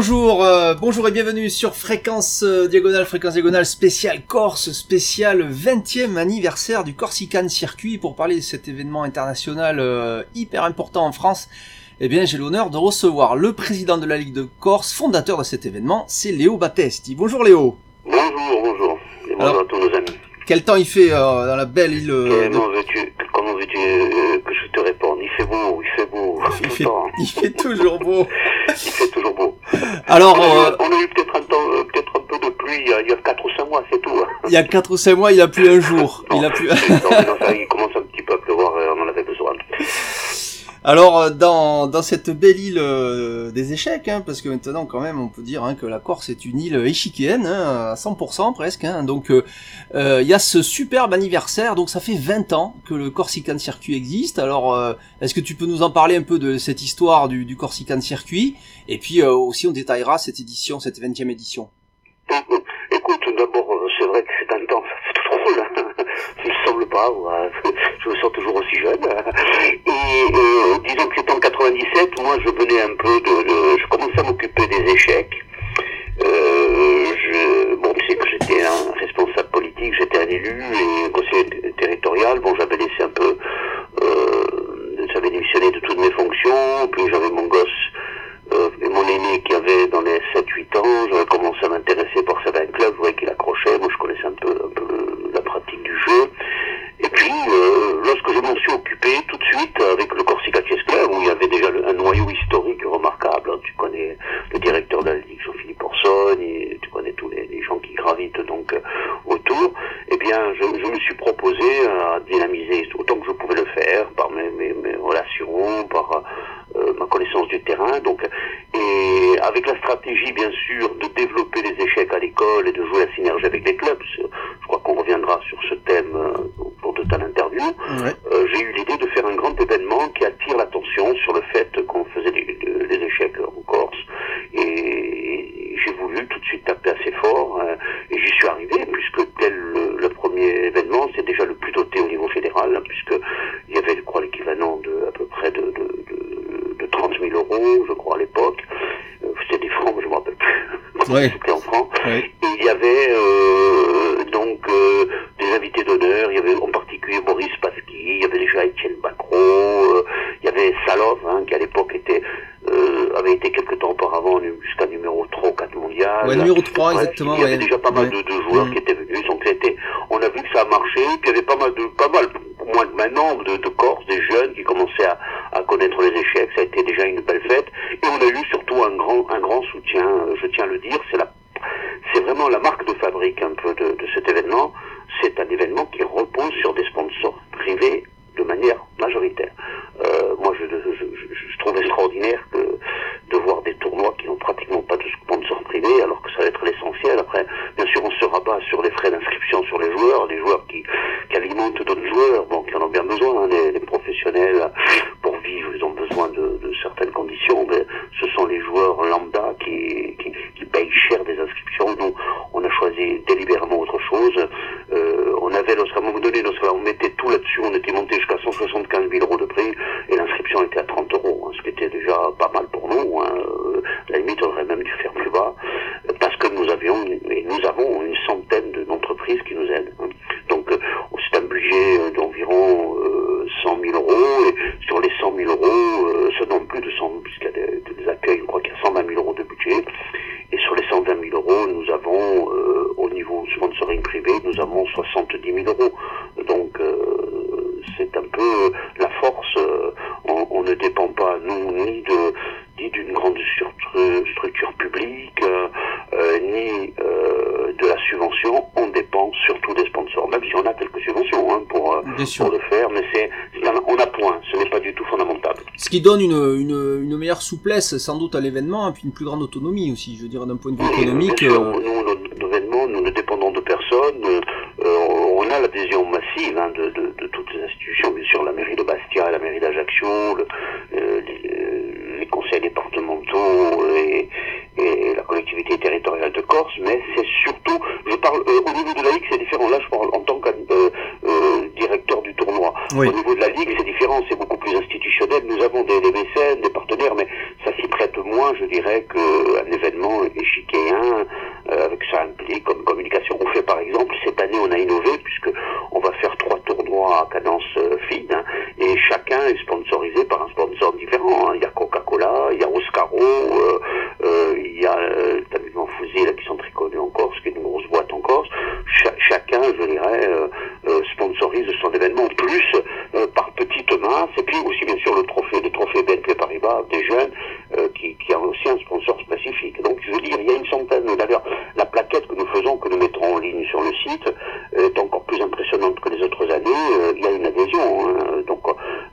Bonjour, euh, bonjour et bienvenue sur Fréquence euh, Diagonale, Fréquence Diagonale spéciale Corse, spécial 20e anniversaire du Corsican Circuit pour parler de cet événement international euh, hyper important en France. Eh bien, j'ai l'honneur de recevoir le président de la Ligue de Corse, fondateur de cet événement, c'est Léo Battesti. Bonjour Léo. Bonjour, bonjour. Et bonjour Alors- à tous nos amis. Quel temps il fait dans la belle île de- Comment veux-tu, euh, que je te réponde Il fait beau, il fait beau. il, fait, le temps. il fait toujours beau. Il fait toujours beau. Alors, on, a eu, euh, on a eu peut-être un temps, euh, peut-être un peu de pluie il y a, il y a 4 ou 5 mois, c'est tout. hein. il y a 4 ou 5 mois, il a plu un jour. Il a plu... non, non, ça, il commence un petit peu à pleuvoir, on en avait besoin. Alors euh, dans, dans cette belle île euh, des échecs, hein, parce que maintenant quand même on peut dire hein, que la Corse est une île échiquéenne, hein, à 100% presque, hein, donc euh, euh, il y a ce superbe anniversaire, donc ça fait 20 ans que le Corsican Circuit existe, alors euh, est-ce que tu peux nous en parler un peu de cette histoire du, du Corsican Circuit, et puis aussi on détaillera cette édition, cette 20e édition. Écoute, d'abord, c'est vrai que c'est temps, ça fait drôle. Il me semble pas, je me sens toujours aussi jeune. Et euh, disons que c'était en 97, moi je venais un peu de, de- je commençais à m'occuper des échecs. Euh, je, bon, sais que j'étais un responsable politique, j'étais un élu et conseiller territorial. Bon, j'avais laissé un peu, euh, j'avais démissionné de toutes mes fonctions, puis j'avais mon gosse euh, mon aîné qui avait dans les 7-8 ans, j'avais commencé à m'intéresser pour certains clubs, je voyais qu'il accrochait, moi je connaissais un peu, un peu du jeu. Et puis, euh, lorsque je m'en suis occupé tout de suite avec le Corsica Chess Club, où il y avait déjà le- un noyau historique remarquable, hein, tu connais le directeur de la Ligue, Jean-Philippe Orson, et tu connais tous les, les gens qui gravitent donc euh, autour, eh bien, je, je me suis proposé à dynamiser autant que je pouvais le faire, par mes, mes, mes relations, par euh, ma connaissance du terrain, donc, et avec la stratégie, bien sûr, de développer les échecs à l'école et de jouer la synergie avec les clubs. Je crois qu'on reviendra sur ce thème euh, au cours de ta interview. Ouais. Euh, j'ai eu l'idée de faire un grand événement qui attire l'attention sur le fait qu'on faisait des, de- des échecs en Corse. Et j'ai voulu tout de suite taper assez fort. euh, et j'y suis arrivé, puisque tel le, le premier événement, c'est déjà le plus doté au niveau fédéral, hein, puisque il y avait, je crois, l'équivalent de à peu près de, de, de, de 30 000 euros, je crois, à l'époque. Euh, C'était des francs, mais je me rappelle plus. Ouais. C'était en francs. Ouais. Et il y avait euh, donc euh, des invités d'honneur, il y avait en particulier Boris Pasky, il y avait déjà Étienne Bacro, euh, il y avait Salov, hein, qui à l'époque était euh, avait été quelque temps auparavant nu- jusqu'à numéro 3 ou 4 mondial. Ouais, numéro 3, Bref, exactement, Il y avait ouais. déjà pas mal Ouais. de, de joueurs Mm. qui étaient venus, donc on a vu que ça a marché, puis il y avait pas mal de, pas mal, moins que maintenant, de, de Corse, des jeunes qui commençaient à, à connaître les échecs, ça a été déjà une belle fête, et on a eu surtout un grand, un grand soutien, euh, je tiens à le dire, c'est la c'est vraiment la marque de fabrique un peu de, de cet événement. C'est un événement qui repose sur des sponsors privés de manière majoritaire. Euh, moi, je, je, je- je trouve extraordinaire que de voir des tournois qui n'ont pratiquement pas de sponsors privés, alors que ça va être l'essentiel. Après, bien sûr, on se rabat sur les frais d'inscription sur les joueurs, les joueurs qui, qui alimentent d'autres joueurs, bon, qui en ont bien besoin, hein, les, les professionnels, pour vivre, ils ont besoin de, de certaines conditions, mais ce sont les joueurs lambda qui, qui, qui payent cher des inscriptions. Nous, on a autre chose. Euh, on avait, lorsqu'à un moment donné, mettait tout là-dessus, on était monté jusqu'à 175 000 euros de prix, et l'inscription était à 30 euros, hein, ce qui était déjà pas mal pour nous. Hein. À la limite, on aurait même dû faire plus bas, parce que nous avions, et nous avons une centaine de- d'entreprises qui nous aident. hein. Donc, euh, c'est un budget euh, d'environ euh, 100 000 euros, et sur les 100 000 euros, euh, ce non plus de 100 puisqu'il y a des, des accueils, je crois qu'il y a 120 000 euros de budget, et sur les 120 000 euros, nous avons, euh, au niveau sponsoring privé, nous avons 70 000 euros. Donc, euh, c'est un peu la force. euh, on, on ne dépend pas, nous, ni de ni d'une grande stru- structure publique, euh, ni euh, de la subvention. On dépend surtout des sponsors, même si on a quelques subventions hein, pour, le faire, mais c'est on a point. Ce n'est pas du tout fondamental. Ce qui donne une, une, une meilleure souplesse sans doute à l'événement, et puis une plus grande autonomie aussi, je veux dire d'un point de vue économique. sûr. Nous, événements, nous ne dépendons de personne. Euh, euh, on a l'adhésion massive hein, de, de- de toutes les institutions, bien sûr, la mairie de Bastia, la mairie d'Ajaccio, le- euh, les, les conseils départementaux et, et la collectivité territoriale de Corse, mais c'est surtout, je parle euh, au niveau de la Ligue, c'est différent. Là, je parle en tant que euh, euh, directeur du tournoi. Oui. Au niveau de la Ligue, c'est différent, c'est beaucoup plus institutionnel. Nous avons des, des mécènes, des partenaires, mais ça s'y prête moins, je dirais, dirais qu'un événement échiquéen, avec ça implique comme communication. On fait par exemple, cette année on a innové puisque on va faire trois tournois à cadence fine hein, et chacun est sponsorisé par un sponsor différent. Hein. Il y a Coca-Cola, il y a Oscaro, il y a euh, Fusée là, qui sont très connus en Corse, qui est une grosse boîte en Corse. chacun, je dirais, sponsorise son événement plus par petite masse et puis aussi bien sûr le trophée, le trophée BNP Paribas des jeunes euh, qui, qui, a aussi un sponsor spécifique. Donc je veux dire, il y a une centaine. D'ailleurs, la plaquette que nous faisons, que nous mettrons en ligne sur le site, est encore plus impressionnante que les autres années. Euh, il y a une adhésion. Hein. Donc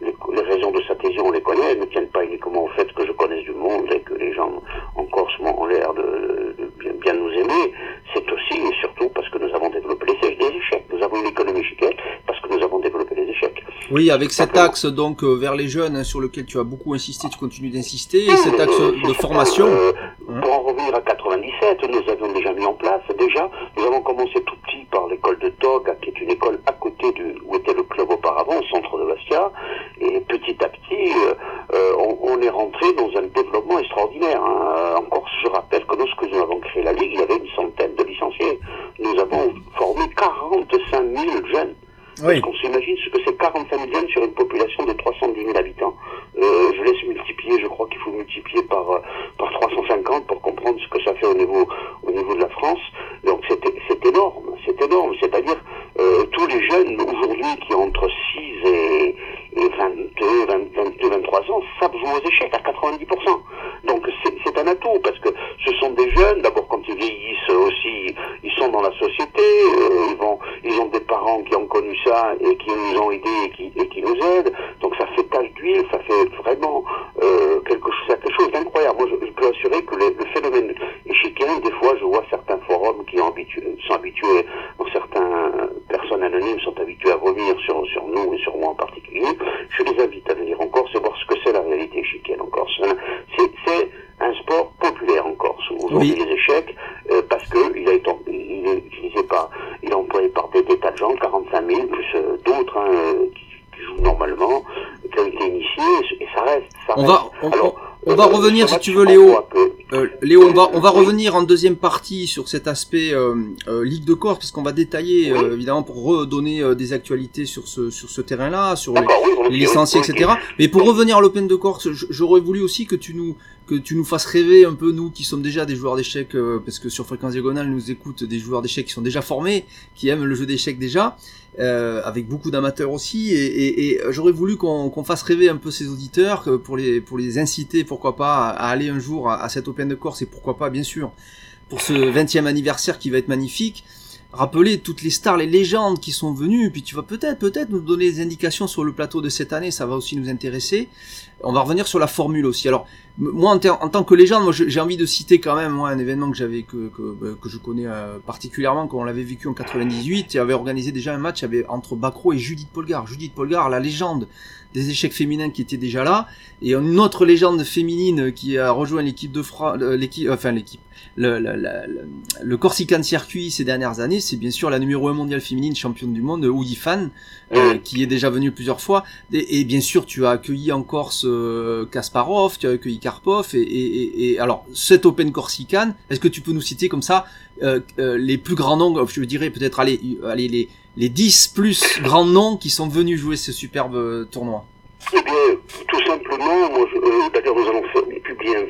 les, les, raisons de cette adhésion, on les connaît. Elles ne tiennent pas uniquement au fait que je connaisse du monde et que les gens en Corse ont l'air de, bien, bien, nous aimer. C'est aussi et surtout parce que nous avons développé les, échecs. Nous avons une économie chiquette parce que nous avons développé les échecs. Oui, avec cet axe donc euh, vers les jeunes sur lequel tu as beaucoup insisté, tu continues d'insister, et cet axe de formation. Euh, hein. pour en revenir à 97, nous avions déjà mis en place, déjà, nous avons commencé tout petit par l'école de Tog, qui est une école à côté de où était le club auparavant, au centre de Bastia, et petit à petit, euh, on, est rentré dans un développement extraordinaire. Hein. Encore, je rappelle que lorsque nous avons créé la Ligue, il y avait une centaine de licenciés. Nous avons formé 45 000 jeunes. Oui. Qu'on s'imagine ce que c'est 45 000 sur une population de 310 000 habitants. Euh, je laisse multiplier, je crois qu'il faut multiplier par, euh, par 350 pour comprendre ce que ça fait au niveau, au niveau de la France. Donc c'est énorme, c'est énorme. C'est-à-dire euh, tous les jeunes aujourd'hui qui ont entre 6 et, et 22, 22, 23 ans savent jouer aux échecs à 90%. Donc c'est un atout parce que ce sont des jeunes, d'abord quand ils vieillissent aussi, ils sont dans la société, euh, ils, vont, ils ont des parents qui ont connu ça et qui nous ont aidés et qui, et qui nous aident. Donc ça fait tache d'huile, ça fait vraiment euh, quelque, chose, quelque chose d'incroyable. Moi je, peux assurer que le, phénomène échiquier, des fois je vois certains forums qui sont habitués, sont habitués, certaines personnes anonymes sont habituées à revenir sur, sur nous et sur moi en particulier. Je les invite à venir en Corse et voir ce que c'est la réalité échiquienne en Corse. C'est un sport populaire en Corse. Aujourd'hui, les échecs, euh, parce que il a été, il est utilisé par, il est employé par des, tas de gens, 45 000, plus euh, d'autres hein, euh, qui, jouent normalement, qui ont été initiés, et ça reste. Ça on va, on, va revenir si tu veux, Léo. Euh, Léo, on va, on va revenir en deuxième partie sur cet aspect euh, euh, Ligue de Corse, puisqu'on va détailler évidemment pour redonner des actualités sur ce sur ce terrain-là, sur les, licenciés, etc. Mais pour revenir à l'Open de Corse, j'aurais voulu aussi que tu nous que tu nous fasses rêver un peu nous qui sommes déjà des joueurs d'échecs, parce que sur Fréquence Diagonale nous écoutent des joueurs d'échecs qui sont déjà formés, qui aiment le jeu d'échecs déjà. Euh, avec beaucoup d'amateurs aussi, et, j'aurais voulu qu'on fasse rêver un peu ces auditeurs pour les pour les inciter, pourquoi pas, à, aller un jour à, à cette Open de Corse et pourquoi pas, bien sûr, pour ce 20e anniversaire qui va être magnifique rappeler toutes les stars, les légendes qui sont venues, puis tu vas peut-être, peut-être nous donner des indications sur le plateau de cette année, ça va aussi nous intéresser. On va revenir sur la formule aussi. Alors, moi, en, tant que légende, moi, j'ai envie de citer quand même, moi, un événement que j'avais, que, que, bah, que, je connais euh, particulièrement, qu'on l'avait vécu en 98, et avait organisé déjà un match avait, entre Bacro et Judith Polgar. Judith Polgar, la légende des échecs féminins qui était déjà là, et une autre légende féminine qui a rejoint l'équipe de France, euh, l'équipe, enfin l'équipe, le, le, le, le, Corsican Circuit ces dernières années, c'est bien sûr la numéro 1 mondiale féminine championne du monde, Woody Fan, euh, qui est déjà venue plusieurs fois. Et, bien sûr, tu as accueilli en Corse euh, Kasparov, tu as accueilli Karpov. Et, et, et, alors, cet Open Corsican, est-ce que tu peux nous citer comme ça euh, les plus grands noms, je dirais peut-être allez, allez les, les 10 plus grands noms qui sont venus jouer ce superbe tournoi. Eh bien, tout simplement, moi, d'ailleurs, nous allons publier un,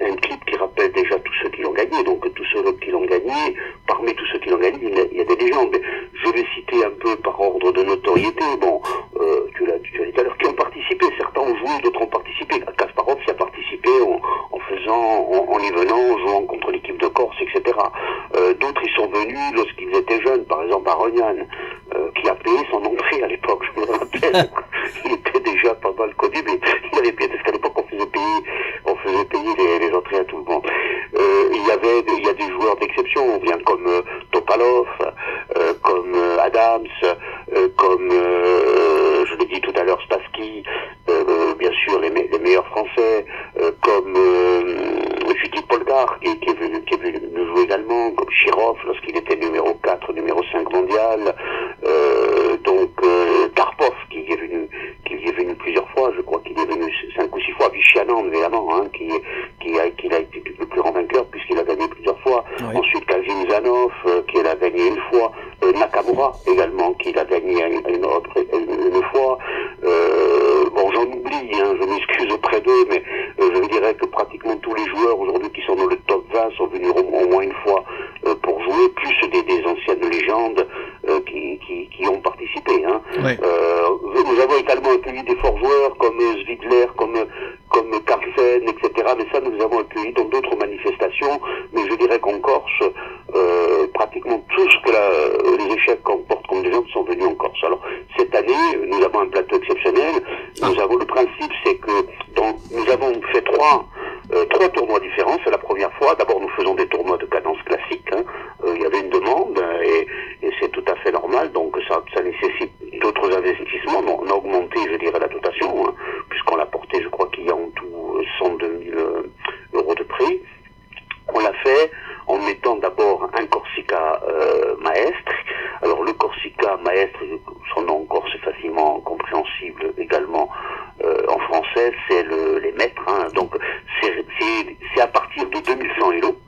un clip qui rappelle déjà tous ceux qui l'ont gagné. Donc, tous ceux qui l'ont gagné, parmi tous ceux qui l'ont gagné, il y a des légendes. Je vais citer un peu par ordre de notoriété. Bon, euh, tu l'as dit tout à l'heure, qui ont participé. Certains ont joué, d'autres ont participé. Kasparov y a participé en, en faisant, en, y venant, en jouant contre l'équipe de Corse, etc. Euh, d'autres y sont venus lorsqu'ils étaient jeunes, par exemple Aronian, euh, qui a payé son entrée à l'époque, je me rappelle. il était déjà pas mal connu, mais il avait payé, parce qu'à l'époque on faisait payer, faisait payer les, entrées à tout le monde. Euh, il y avait, il y a des joueurs d'exception, on vient comme euh, Topalov, euh, comme Adams, comme, je l'ai dit tout à l'heure, Spassky, bien sûr les, meilleurs français, comme Judith Polgar qui, est venu, qui jouer également, comme Chirov lorsqu'il était numéro 4, numéro 5 mondial, Hein. donc c'est à partir de 2100 élos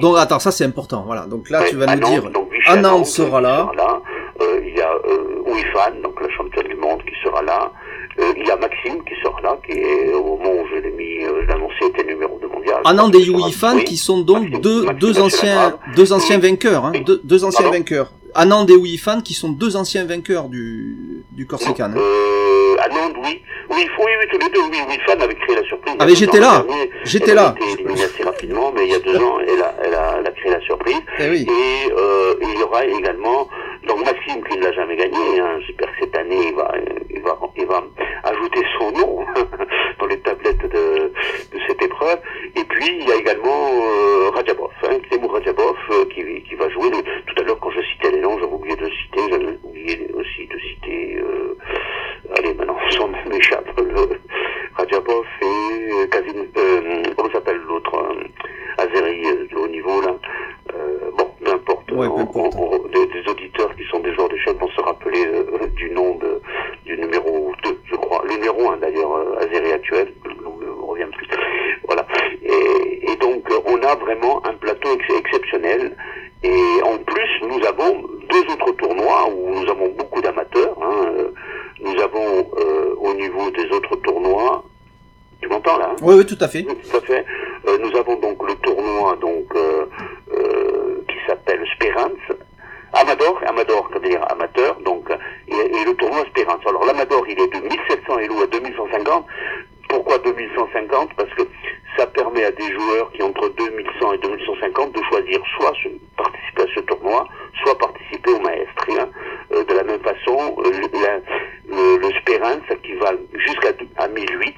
Donc attends, ça c'est important. Voilà, donc là tu vas nous dire. Anand sera là. Euh, il y a euh, donc la championne du monde, qui sera là. Euh, il y a Maxime qui sera là, qui est au moment où je l'ai mis, euh, je annoncé, était numéro 2 mondial. Anand et Ouifan, oui. qui sont donc hein, deux, deux, anciens, deux anciens vainqueurs. Deux, anciens vainqueurs. Anand et Ouifan, qui sont deux anciens vainqueurs du, du Corsican. Anand, hein. oui. Oui, oui, oui, tous les deux. Oui, Ouifan avait créé la surprise. Ah, mais j'étais là. J'étais là. Ouais, on- on- des, des auditeurs qui sont des joueurs d'échecs vont se rappeler euh, du nom de, du numéro 2, je crois. Le numéro 1 d'ailleurs, euh, Azeri actuel, me revient plus. Voilà. Et, et donc, euh, on a vraiment un plateau ex- exceptionnel. Et en plus, nous avons deux autres tournois où nous avons beaucoup d'amateurs. hein. Euh, Nous avons euh, au niveau des autres tournois, tu m'entends là hein? Oui, oui, tout à fait. tout à fait. Euh, nous avons donc le tournoi donc euh, euh, qui s'appelle Spérance. Amador, Amador, ça veut dire amateur, donc, et, et le tournoi Spérance. Alors l'Amador, il est de 1700 élo à 2150. Pourquoi 2150 Parce que ça permet à des joueurs qui ont entre 2100 et 2150 de choisir soit se- participer à ce tournoi, soit participer au maestre. hein. Euh, de la même façon, euh, le, la- le, le Spérance, qui va jusqu'à à 1008,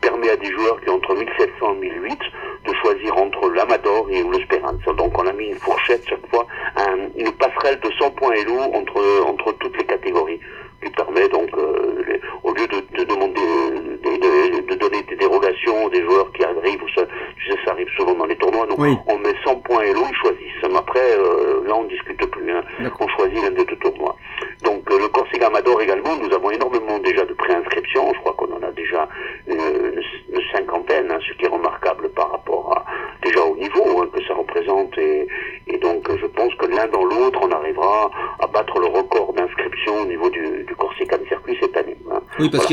permet à des joueurs qui ont entre 1700 et 1008 de choisir entre l'Amador et le Speranza. Donc on a mis une fourchette chaque fois, un- une passerelle de 100 points Elo entre, entre toutes les catégories, qui permet donc, euh, les- au lieu de, de demander, euh, de, de- de donner des dérogations aux des joueurs qui arrivent, ou ça, tu sais, ça arrive souvent dans les tournois, donc Oui. on met 100 points Elo, ils choisissent. Mais Après, euh, là on discute plus, hein. D'accord. on choisit l'un des deux tournois. Donc euh, le Corsica Amador également, nous avons énormément déjà de préinscriptions, je crois qu'on en a déjà une, une- une cinquantaine, hein, ce qui est remarquable par rapport à déjà au niveau hein, que ça représente et, et donc euh, je pense que l'un dans l'autre on arrivera à battre le record d'inscription au niveau du, du Corsica de circuit cette année. hein.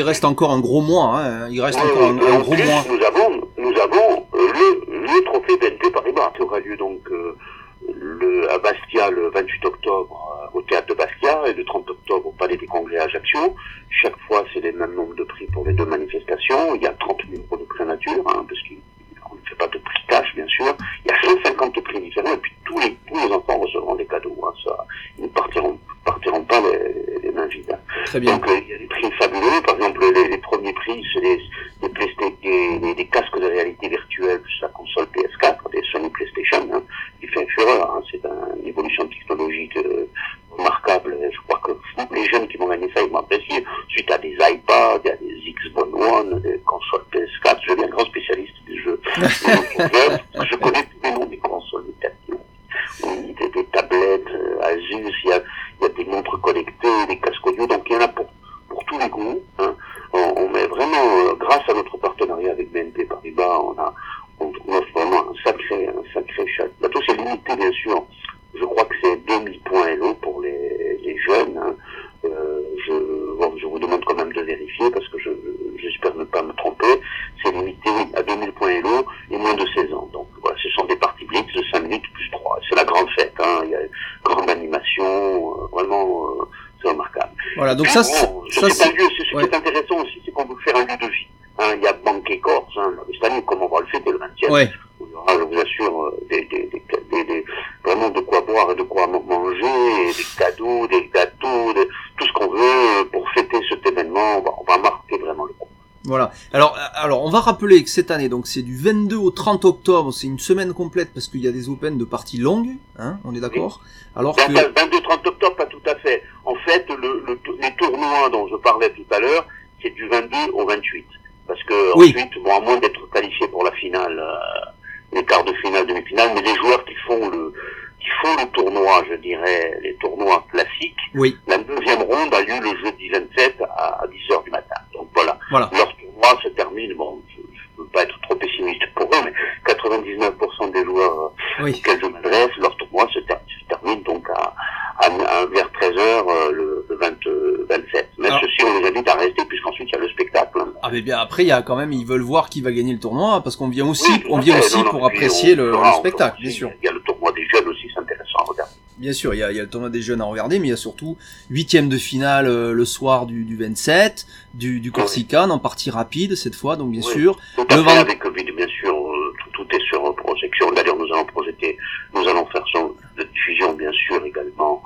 Qu'il reste encore un gros mois. Hein. Il reste Oui, encore oui, un gros plus, mois. Nous avons, nous avons euh, le, le trophée BNP Paribas qui aura lieu donc euh, le, à Bastia le 28 octobre euh, au théâtre de Bastia et le 30 octobre au Palais des Congrès à Ajaccio. Chaque fois, c'est les mêmes nombres de prix pour les deux manifestations. Il y a 30 000 euros de prix nature, hein, parce qu'on ne fait pas de prix cash, bien sûr. Il y a 150 prix différents et puis tous les, tous les enfants recevront des cadeaux. Hein, ça, ils ne partiront, partiront pas les, les mains vides. hein. Très bien. Donc euh, il y a des prix fabuleux, par exemple les, les premiers prix ça, oh, ça, c'est ce ouais. intéressant aussi, c'est qu'on veut faire un lieu de vie. Hein, il y a Banque Corse, hein, cette année, comme on va le faire fêter le 20 ouais. Ah, je vous assure, euh, vraiment de quoi boire et de quoi manger, des cadeaux, des gâteaux, tout ce qu'on veut euh, pour fêter cet événement. On va, marquer vraiment le coup. Voilà. Alors, euh, alors, on va rappeler que cette année, donc c'est du 22 au 30 octobre, c'est une semaine complète parce qu'il y a des Open de parties longues, hein, on est d'accord? Alors 22, 30 oui, la deuxième ronde a lieu le jeudi 27 à, à 10h du matin. Donc voilà, voilà. leur tournoi se termine, bon, je ne veux pas être trop pessimiste pour eux, mais 99% des joueurs Oui. auxquels je m'adresse, leur tournoi se, ter- se termine donc à, à, à- vers 13h le, le 20, euh, 27. Mais Alors- ceci, on les invite à rester puisqu'ensuite il y a le spectacle. hein. Ah mais bien après il y a quand même ils veulent voir qui va gagner le tournoi parce qu'on vient aussi Oui, on vient fait. aussi Non, non, pour apprécier on le, le spectacle bien sûr Il y a le tournoi des jeunes aussi, c'est intéressant à regarder. Bien sûr il y a, il y a le tournoi des jeunes à regarder mais il y a surtout huitième de finale euh, le soir du, du 27 du, du Corsican en partie rapide cette fois donc bien Oui. sûr Tout à Le fait, vend- avec Covid, bien sûr, euh, tout, tout est sur euh, projection. D'ailleurs, nous allons projeter, nous allons faire son, de diffusion, bien sûr, également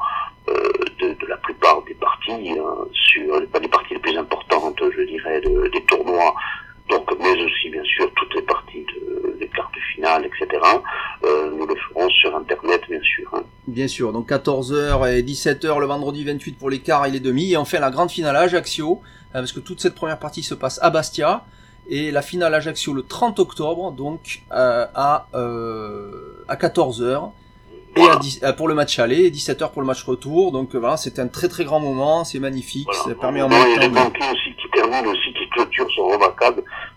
euh, de, de la plupart des parties, hein, sur pas les parties les plus importantes, je dirais, de- des tournois. Donc, mais aussi, bien sûr, toutes les parties de, des cartes de finale, etc. Euh, nous le ferons sur Internet, bien sûr. hein. Bien sûr donc 14h et 17h le vendredi 28 pour les quarts et les demi et enfin la grande finale à Ajaccio euh, parce que toute cette première partie se passe à Bastia et la finale à Ajaccio le 30 octobre donc euh, à euh, à 14h et à 10, euh, pour le match aller, et 17h pour le match retour. Donc voilà, c'est un très très grand moment, c'est magnifique, Voilà. ça permet en même temps. aussi qui terminent aussi, qui clôturent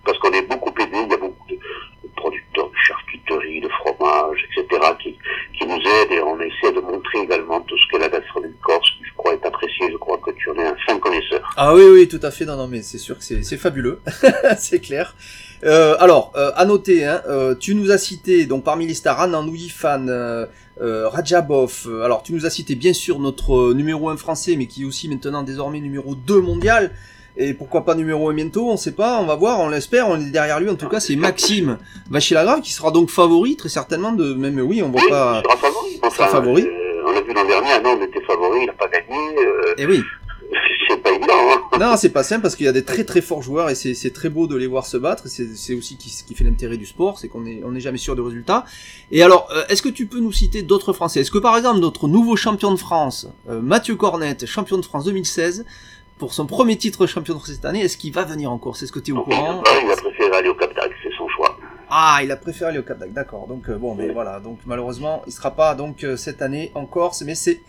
parce qu'on est beaucoup aidé. Il y a beaucoup de, de producteurs de charcuterie, de fromage, etc. qui, qui nous aident et on essaie de montrer également tout ce que la gastronomie corse, qui je crois est appréciée. Je crois que tu en es un fin connaisseur. Ah oui, oui, tout à fait. Non, non, mais c'est sûr que c'est c'est fabuleux, c'est clair. Euh, alors, euh, à noter, hein, euh, tu nous as cité donc parmi les stars Anand Fan, euh, euh, Rajabov. alors, tu nous as cité bien sûr notre euh, numéro 1 français, mais qui est aussi maintenant désormais numéro 2 mondial. Et pourquoi pas numéro 1 bientôt On sait pas, on va voir, on l'espère. On est derrière lui. En tout cas, c'est Maxime Vachilagrave qui sera donc favori très certainement de même oui, on voit Oui, pas. il sera favori. sera favori. on l'a vu l'an dernier, ah non, on était favori, il n'a pas gagné. Et oui. C'est pas évident. Hein. Non, c'est pas simple parce qu'il y a des très très forts joueurs et c'est très beau de les voir se battre. C'est aussi ce qui fait l'intérêt du sport, c'est qu'on est on n'est jamais sûr du résultat. Et alors, euh, est-ce que tu peux nous citer d'autres Français? Est-ce que par exemple notre nouveau champion de France, euh, Mathieu Cornette, champion de France 2016, pour son premier titre champion de France cette année, est-ce qu'il va venir en course Est-ce que tu es au courant? il, il a préféré aller au Cap d'Agde, c'est son choix. Ah, il a préféré aller au Cap d'Agde, d'accord. Donc euh, bon, mais voilà. Donc malheureusement, il sera pas donc cette année en Corse, mais c'est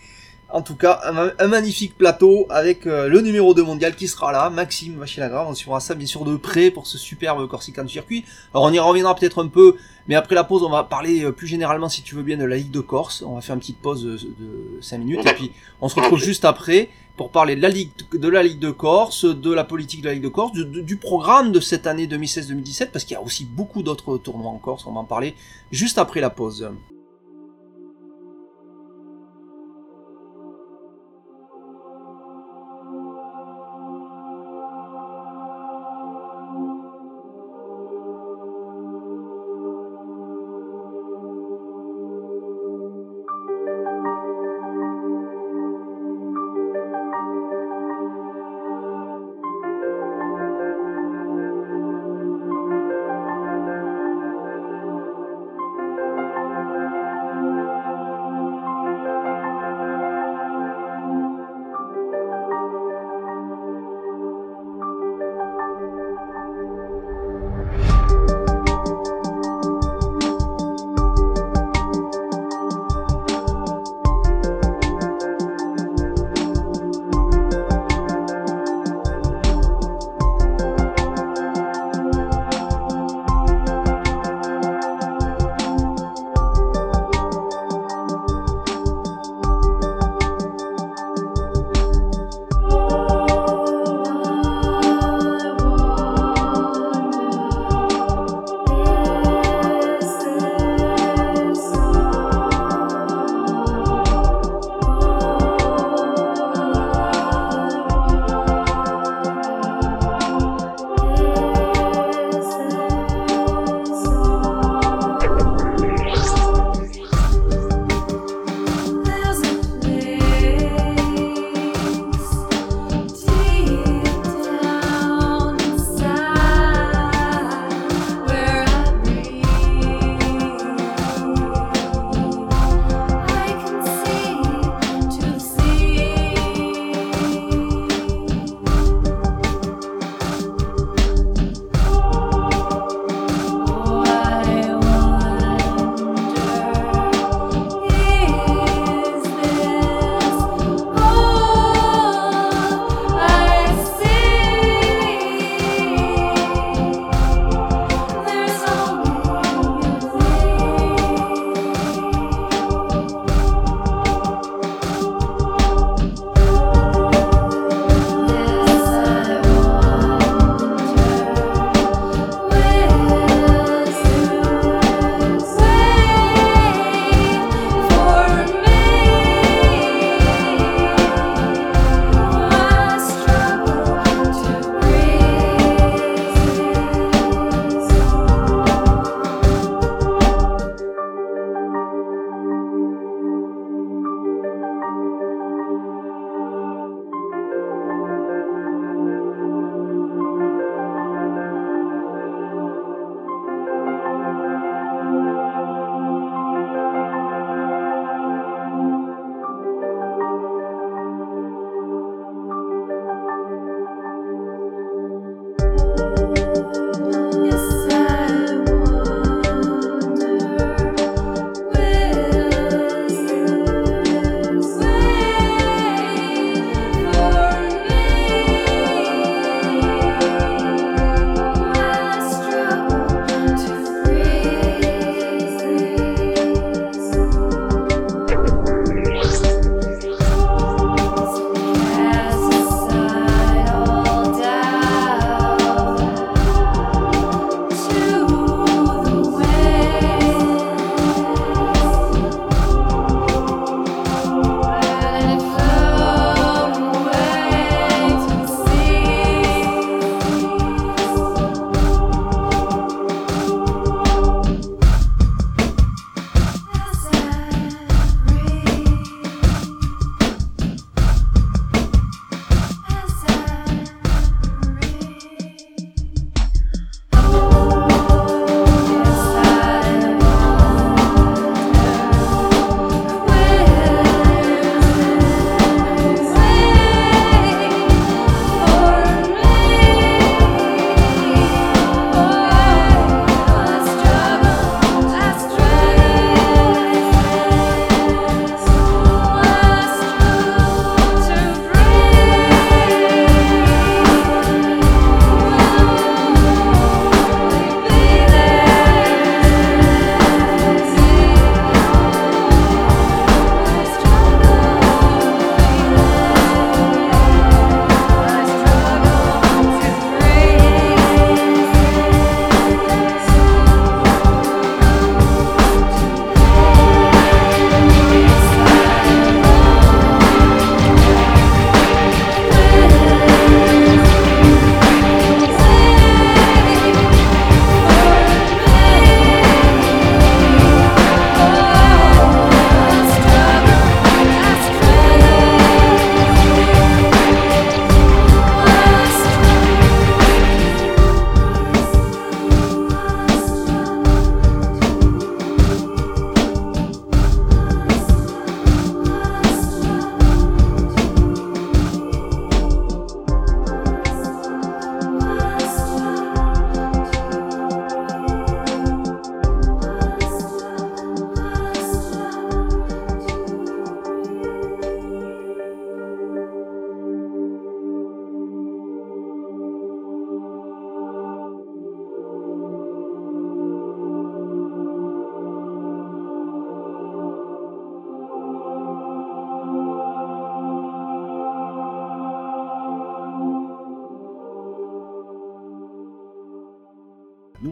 en tout cas un, magnifique plateau avec euh, le numéro 2 mondial qui sera là, Maxime Vachilagrave. On suivra ça bien sûr de près pour ce superbe Corsican circuit. Alors on y reviendra peut-être un peu, mais après la pause, on va parler euh, plus généralement, si tu veux bien, de la Ligue de Corse. On va faire une petite pause de, de 5 minutes et puis on se retrouve juste après pour parler de la Ligue de Corse, de la politique de la Ligue de Corse, du programme de cette année 2016-2017, parce qu'il y a aussi beaucoup d'autres tournois en Corse, on va en parler juste après la pause.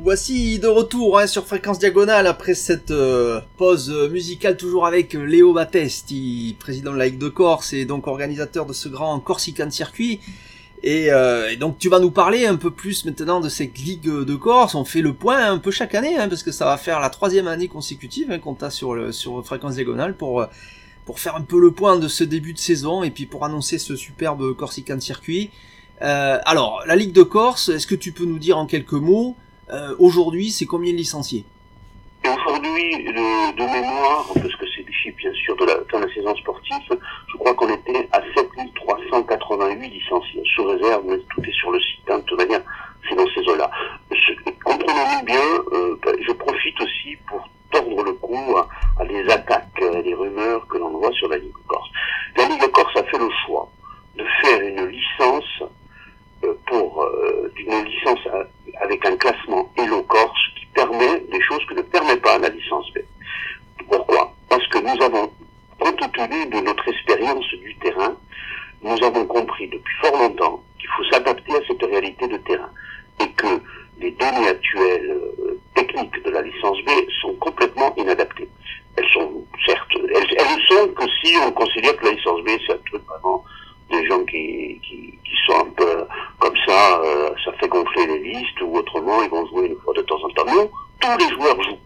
Voici de retour hein, sur Fréquence Diagonale après cette euh, pause musicale toujours avec Léo Battesti, président de la Ligue de Corse et donc organisateur de ce grand Corsican Circuit. Et, euh, et, donc tu vas nous parler un peu plus maintenant de cette Ligue de Corse. On fait le point un peu chaque année hein, parce que ça va faire la troisième année consécutive hein, qu'on a sur, sur Fréquence Diagonale pour, pour faire un peu le point de ce début de saison et puis pour annoncer ce superbe Corsican Circuit. Euh, alors, la Ligue de Corse, est-ce que tu peux nous dire en quelques mots euh, aujourd'hui, c'est combien de licenciés? Aujourd'hui, de, mémoire, parce que c'est des chiffres bien sûr de la fin de la saison sportive, je crois qu'on était à 7388 licenciés, sous réserve, mais tout est sur le site, hein, de toute manière, c'est dans ces eaux-là. Comprenons-nous bien, euh, ben, je profite aussi pour tordre le cou à, des attaques, à des rumeurs que l'on voit sur la Ligue Corse. La Ligue Corse a fait le choix de faire une licence euh, pour euh, une licence avec un classement Hello Corse qui permet des choses que ne permet pas la licence B. Pourquoi? Parce que nous avons, compte tenu de notre expérience du terrain, nous avons compris depuis fort longtemps qu'il faut s'adapter à cette réalité de terrain et que les données actuelles euh, techniques de la licence B sont complètement inadaptées. Elles sont, certes, elles, elles sont que si on considère que la licence B c'est un truc vraiment des gens qui, qui, sont un peu comme ça, euh, ça fait gonfler les listes, ou autrement, ils vont jouer une fois de temps en temps. Non, tous les joueurs jouent.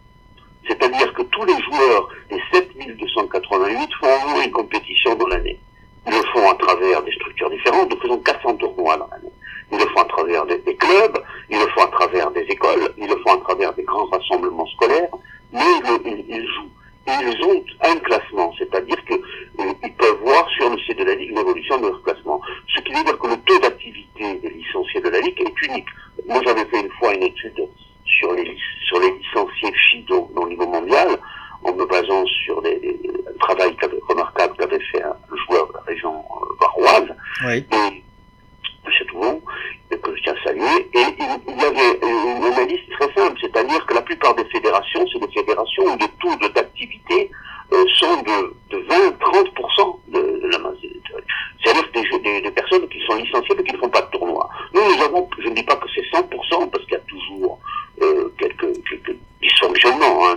C'est-à-dire que tous les joueurs, les 7288, font une compétition dans l'année. Ils le font à travers des structures différentes. Nous faisons 400 tournois dans l'année. Ils le font à travers des, clubs, ils le font à travers des écoles, ils le font à travers des grands rassemblements scolaires, mais ils, ils, ils jouent ils ont un classement, c'est-à-dire qu'ils euh, peuvent voir sur le site de la Ligue l'évolution de leur classement. Ce qui veut dire que le taux d'activité des licenciés de la Ligue est unique. Moi, j'avais fait une fois une étude sur les, sur les licenciés FIDO au niveau mondial, en me basant sur des, des, un travail remarquable qu'avait fait un joueur de la région euh, varoise. Oui. Et, bon, que je tiens à saluer. Et il, y avait une analyse très simple, c'est-à-dire que la plupart des fédérations, c'est des fédérations où les taux d'activité euh, sont de, de 20-30% de, de, la masse C'est-à-dire des, des, des, personnes qui sont licenciées mais qui ne font pas de tournoi. Nous, nous avons, je ne dis pas que c'est 100%, parce qu'il y a toujours euh, quelques, quelques dysfonctionnements hein,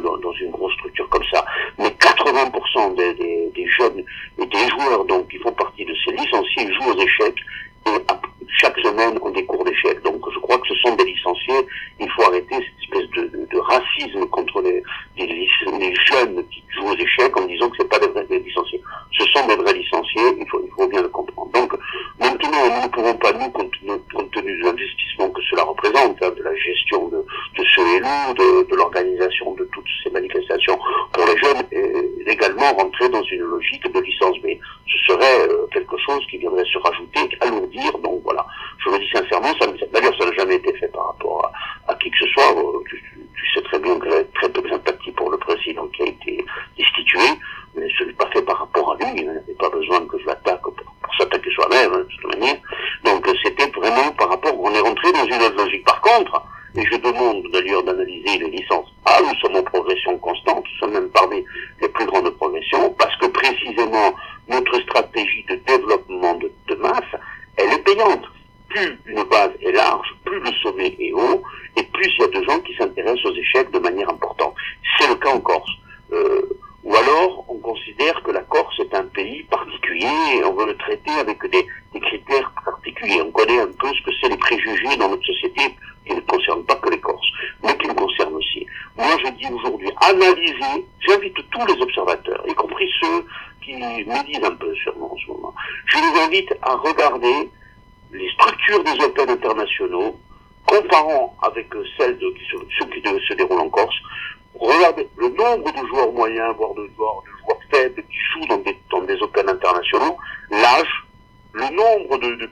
de, ceux qui se déroulent en Corse, regardez le nombre de joueurs moyens, voire de joueurs, faibles qui jouent dans des, dans des Open internationaux, l'âge, le nombre de,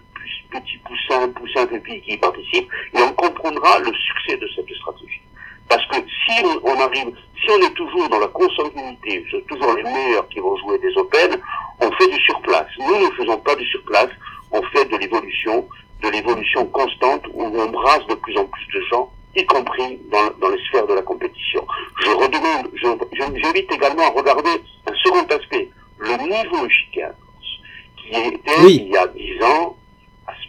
petits poussins, poussins pupilles qui y participent, et on comprendra le succès de cette stratégie. Parce que si on, on arrive, si on est toujours dans la consanguinité, c'est toujours les meilleurs qui vont jouer des Open, on fait du surplace. Nous ne faisons pas du surplace, on fait de l'évolution, de l'évolution constante où on brasse de plus en plus de gens, y compris dans, dans les sphères de la compétition. Je redemande, j'invite également à regarder un second aspect, le niveau chicane, qui était Oui. il y a dix ans,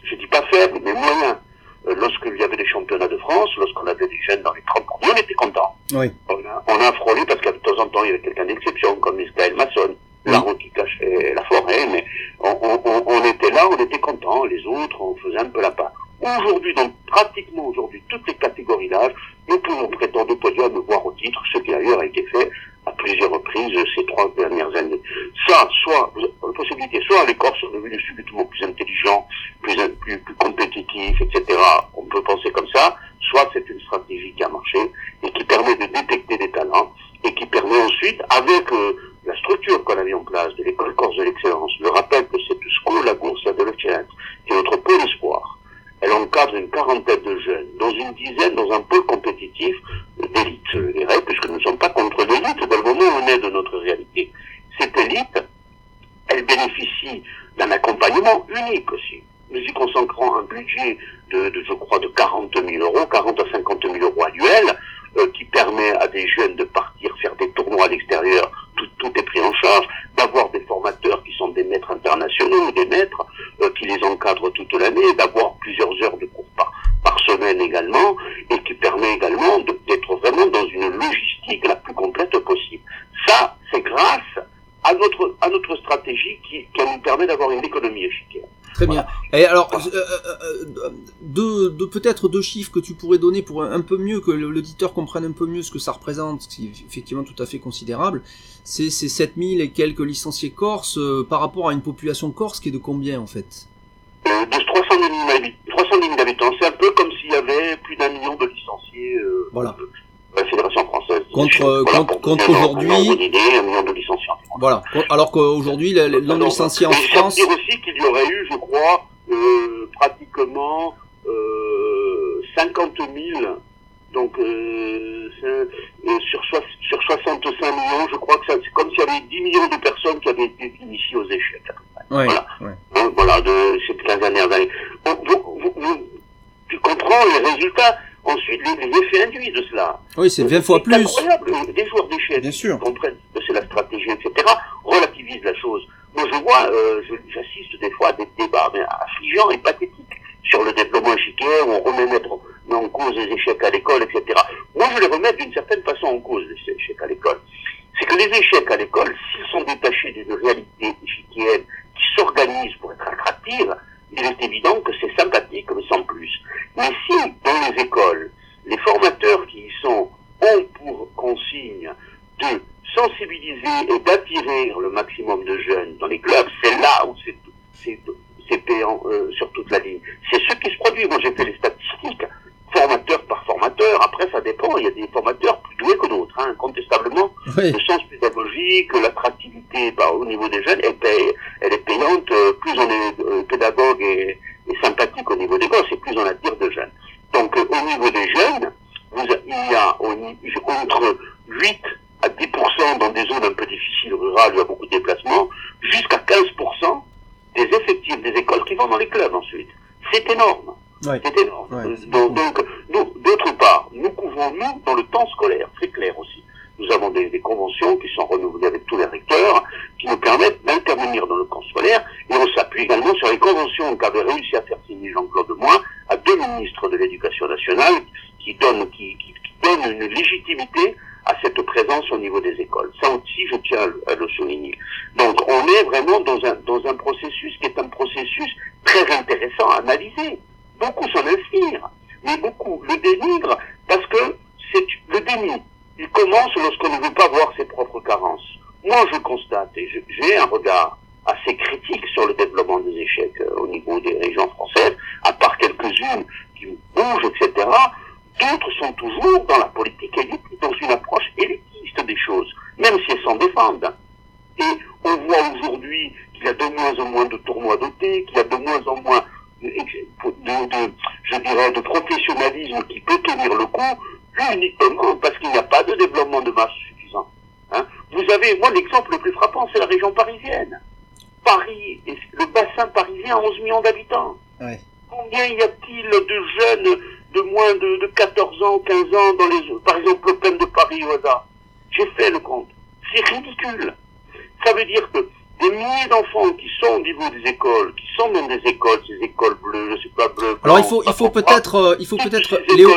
je dis pas faible, mais moyen. Euh, Lorsqu'il y avait des championnats de France, lorsqu'on avait des jeunes dans les on était content. Oui. On a, on a frôlé parce qu'à de temps en temps, il y avait quelqu'un d'exception, comme Israël Masson, l'arbre qui cachait la forêt, mais on, on, on, était là, on était content. Les autres, on faisait un peu la part. Aujourd'hui, donc pratiquement aujourd'hui, toutes les catégories d'âge, nous pouvons prétendre au podium, voir au titre, ce qui d'ailleurs a été fait à plusieurs reprises ces trois dernières années. Ça, soit, la possibilité, soit les Corses sont devenus subitement plus intelligents, plus, plus, plus compétitifs, etc. On peut penser comme ça, soit c'est une stratégie qui a marché et qui permet de détecter des talents et qui permet ensuite, avec euh, la structure qu'on a mis en place de l'école Corse de l'excellence, je rappelle que c'est ce la bourse de l'Occident, qui est notre pôle espoir. Elle encadre une quarantaine de jeunes, dans une dizaine, dans un pôle compétitif d'élite, je dirais, puisque nous ne sommes pas contre l'élite dans le moment où on est de notre réalité. Cette élite, elle bénéficie d'un accompagnement unique aussi. Nous y consacrons un budget de, je crois, de 40 000 euros, 40 à 50 000 euros annuels, euh, qui permet à des jeunes de partir faire des tournois à l'extérieur, tout, tout, est pris en charge, d'avoir des formateurs qui sont des maîtres internationaux, des maîtres euh, qui les encadrent toute l'année, d'avoir plusieurs heures de cours par, par semaine également, et qui permet également d'être vraiment dans une logistique la plus complète possible. Ça, c'est grâce à notre, à notre stratégie qui, qui nous permet d'avoir une économie efficace. Très bien. Et alors, euh, euh, deux, deux peut-être deux chiffres que tu pourrais donner pour un, peu mieux que l'auditeur comprenne un peu mieux ce que ça représente, ce qui est effectivement tout à fait considérable. C'est ces 7000 et quelques licenciés corses euh, par rapport à une population corse qui est de combien en fait? De 300 000 habitants. C'est un peu comme s'il y avait plus d'un million de licenciés. voilà. De la Fédération française. Contre, voilà, contre, contre aujourd'hui. Un million de licenciés. Voilà. Alors qu'aujourd'hui, le nombre de licenciés en France. dire aussi qu'il y aurait eu, je crois, euh, pratiquement euh, 50 000. Donc, euh, sur, sur 65 millions, je crois que c'est comme s'il y avait 10 millions de personnes qui avaient été initiées aux échecs. Ouais, voilà. Ouais. Hein, voilà, de ces 15 dernières années. Vous, vous, vous, tu comprends les résultats Ensuite, les, les, effets induits de cela. Oui, c'est 20 fois plus. incroyable. Des joueurs d'échecs Bien sûr. qui comprennent que c'est la stratégie, etc., relativisent la chose. Moi, je vois, euh, j'assiste des fois à des débats mais affligeants et pathétiques sur le développement échiquier, où on remet mettre en cause les échecs à l'école, etc. Moi, je les remets d'une certaine façon en cause, les échecs à l'école. C'est que les échecs à l'école, s'ils sont détachés d'une réalité échiquienne qui s'organise pour être attractive, il est évident que c'est sympathique, mais sans plus. Mais si, dans les écoles, les formateurs qui y sont ont pour consigne de sensibiliser et d'attirer le maximum de jeunes dans les clubs, c'est là où c'est payant euh, sur toute la ligne. C'est ce qui se produit. Moi, j'ai fait les statistiques, formateur par formateur. Après, ça dépend. Il y a des formateurs plus doués que d'autres, hein, incontestablement. Oui. Le sens pédagogique, l'attractivité bah, au niveau des jeunes, elle, paye, elle est payante. Euh, plus on est euh, pédagogue et, et, sympathique au niveau des gosses, et plus on attire de jeunes. Donc, euh, au niveau des jeunes, vous, il y a entre 8 à 10% dans des zones un peu difficiles, rurales, où il y a beaucoup de déplacements, jusqu'à 15% des effectifs des écoles qui vont dans les clubs ensuite. C'est énorme. C'est énorme. Donc, donc d'autre part, nous couvrons nous dans le temps scolaire, c'est clair aussi. Nous avons des, des, conventions qui sont renouvelées avec tous les recteurs, qui nous permettent d'intervenir dans le camp scolaire, et on s'appuie également sur les conventions qu'avait réussi à faire signer Jean-Claude Moin à deux ministres de l'Éducation nationale, qui donnent, qui, qui, qui donnent une légitimité à cette présence au niveau des écoles. Ça aussi, je tiens à le souligner. Donc, on est vraiment dans un, dans un processus qui est un processus très intéressant à analyser. Beaucoup s'en inspirent, mais beaucoup le dénigrent parce que c'est le déni. Il commence lorsqu'on ne veut pas voir ses propres carences. Moi, je constate, et j'ai un regard assez critique sur le développement des échecs euh, au niveau des régions françaises, à part quelques-unes qui bougent, etc., d'autres sont toujours dans la politique élitiste, dans une approche élitiste des choses, même si elles s'en défendent. Et on voit aujourd'hui qu'il y a de moins en moins de tournois dotés, qu'il y a de moins en moins de, je dirais, de professionnalisme qui peut tenir le coup, uniquement parce qu'il n'y a pas de développement de masse suffisant. Hein Vous avez, moi, l'exemple le plus frappant, c'est la région parisienne. Paris, le bassin parisien a 11 millions d'habitants. Ouais. Combien y a-t-il de jeunes de moins de, de 14 ans, 15 ans dans les, par exemple, l'Open de Paris au hasard J'ai fait le compte. C'est ridicule. Ça veut dire que des milliers d'enfants qui sont au niveau des écoles, qui sont dans des écoles, ces écoles bleues, je sais pas bleues. Alors il faut, il faut peut-être, euh, il faut peut-être, Léo.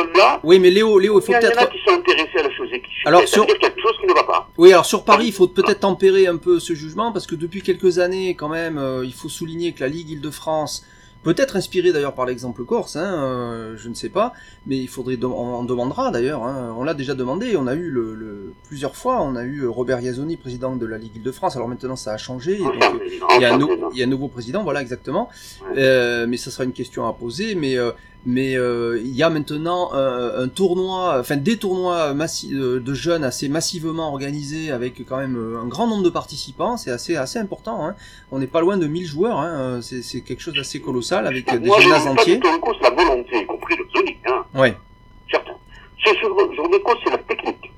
Oui, mais Léo, Léo, il faut peut-être. Il y en a qui sont intéressés à la chose et qui. Alors sur. quelque chose qui ne va pas. Oui, alors sur Paris, il faut peut-être tempérer un peu ce jugement parce que depuis quelques années, quand même, euh, il faut souligner que la Ligue Île-de-France Peut-être inspiré d'ailleurs par l'exemple corse, hein, euh, je ne sais pas, mais il faudrait, on, demandera d'ailleurs. Hein, on l'a déjà demandé. On a eu le, plusieurs fois, on a eu Robert Iazoni, président de la Ligue Île-de-France. Alors maintenant, ça a changé. il, y a un, nouveau président, voilà exactement. Euh, mais ça sera une question à poser. Mais euh, mais euh, il y a maintenant un, tournoi, enfin des tournois euh, de jeunes assez massivement organisés avec quand même euh, un grand nombre de participants, c'est assez assez important. Hein. On n'est pas loin de 1000 joueurs, hein. c'est quelque chose d'assez colossal avec des gymnases entiers. Moi, je la volonté, y compris le Sonic. Hein. Ouais. Certain. Ce je remets cause, c'est la technique.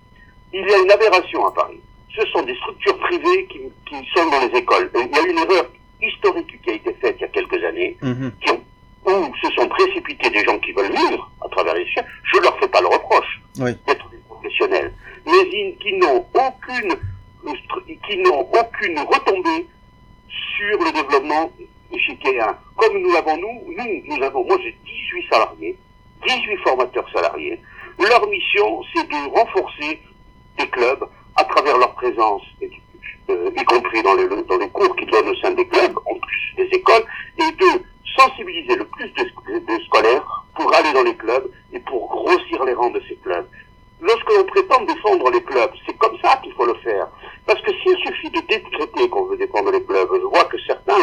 Il y a une aberration à Paris. Ce sont des structures privées qui, qui sont dans les écoles. Il y a une erreur historique qui a été faite il y a quelques années, mm-hmm. qui ont où se sont précipités des gens qui veulent vivre à travers les chiens, je leur fais pas le reproche d'être des professionnels, mais qui n'ont aucune qui n'ont aucune retombée sur le développement échiquéen. Comme nous l'avons nous, nous, nous avons, moi j'ai 18 salariés, 18 formateurs salariés. Leur mission, c'est de renforcer des clubs à travers leur présence, euh, y compris dans les, dans les cours qu'ils donnent au sein des clubs, en plus des écoles, et de sensibiliser le plus de, scolaires pour aller dans les clubs et pour grossir les rangs de ces clubs. Lorsque l'on prétend défendre les clubs, c'est comme ça qu'il faut le faire. Parce que s'il suffit de décréter qu'on veut défendre les clubs, je vois que certains